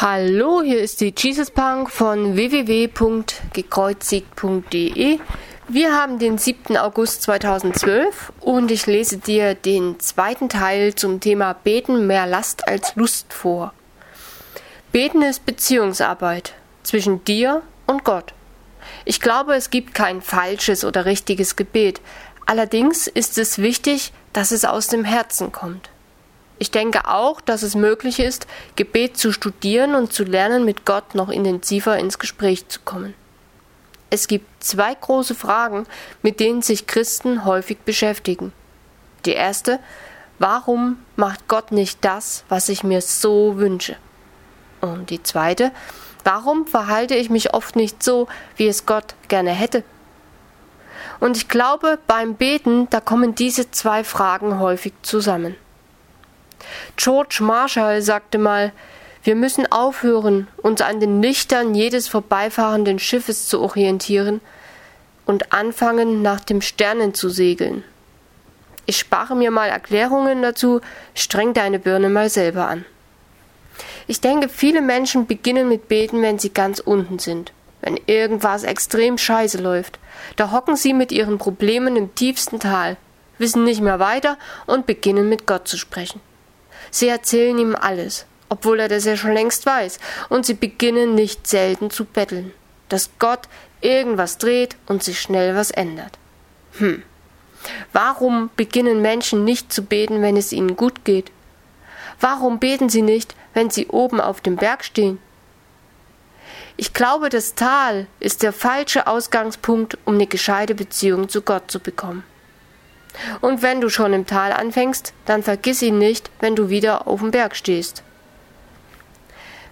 Hallo, hier ist die Jesus Punk von www.gekreuzigt.de. Wir haben den 7. August 2012 und ich lese dir den zweiten Teil zum Thema Beten mehr Last als Lust vor. Beten ist Beziehungsarbeit zwischen dir und Gott. Ich glaube, es gibt kein falsches oder richtiges Gebet. Allerdings ist es wichtig, dass es aus dem Herzen kommt. Ich denke auch, dass es möglich ist, Gebet zu studieren und zu lernen, mit Gott noch intensiver ins Gespräch zu kommen. Es gibt zwei große Fragen, mit denen sich Christen häufig beschäftigen. Die erste, warum macht Gott nicht das, was ich mir so wünsche? Und die zweite, warum verhalte ich mich oft nicht so, wie es Gott gerne hätte? Und ich glaube, beim Beten, da kommen diese zwei Fragen häufig zusammen. George Marshall sagte mal, wir müssen aufhören, uns an den Lichtern jedes vorbeifahrenden Schiffes zu orientieren und anfangen, nach dem Sternen zu segeln. Ich spare mir mal Erklärungen dazu, streng deine Birne mal selber an. Ich denke, viele Menschen beginnen mit Beten, wenn sie ganz unten sind, wenn irgendwas extrem scheiße läuft. Da hocken sie mit ihren Problemen im tiefsten Tal, wissen nicht mehr weiter und beginnen mit Gott zu sprechen. Sie erzählen ihm alles, obwohl er das ja schon längst weiß, und sie beginnen nicht selten zu betteln, dass Gott irgendwas dreht und sich schnell was ändert. Hm. Warum beginnen Menschen nicht zu beten, wenn es ihnen gut geht? Warum beten sie nicht, wenn sie oben auf dem Berg stehen? Ich glaube, das Tal ist der falsche Ausgangspunkt, um eine gescheite Beziehung zu Gott zu bekommen. Und wenn du schon im Tal anfängst, dann vergiss ihn nicht, wenn du wieder auf dem Berg stehst.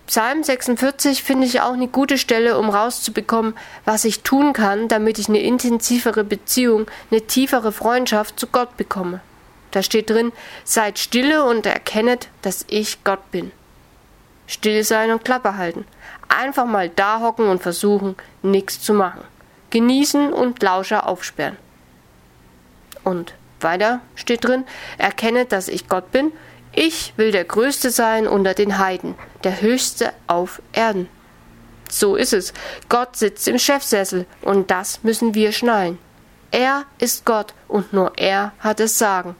Psalm 46 finde ich auch eine gute Stelle, um rauszubekommen, was ich tun kann, damit ich eine intensivere Beziehung, eine tiefere Freundschaft zu Gott bekomme. Da steht drin, seid stille und erkennet, dass ich Gott bin. Still sein und Klappe halten. Einfach mal da hocken und versuchen, nichts zu machen. Genießen und Lauscher aufsperren. Und weiter steht drin, erkenne, dass ich Gott bin. Ich will der Größte sein unter den Heiden, der Höchste auf Erden. So ist es. Gott sitzt im Chefsessel und das müssen wir schnallen. Er ist Gott und nur er hat es Sagen.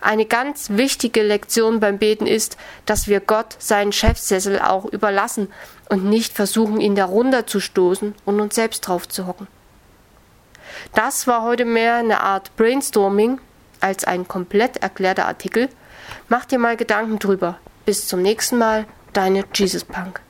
Eine ganz wichtige Lektion beim Beten ist, dass wir Gott seinen Chefsessel auch überlassen und nicht versuchen, ihn darunter zu stoßen und uns selbst drauf zu hocken. Das war heute mehr eine Art Brainstorming als ein komplett erklärter Artikel. Mach dir mal Gedanken drüber. Bis zum nächsten Mal, deine Jesus Punk.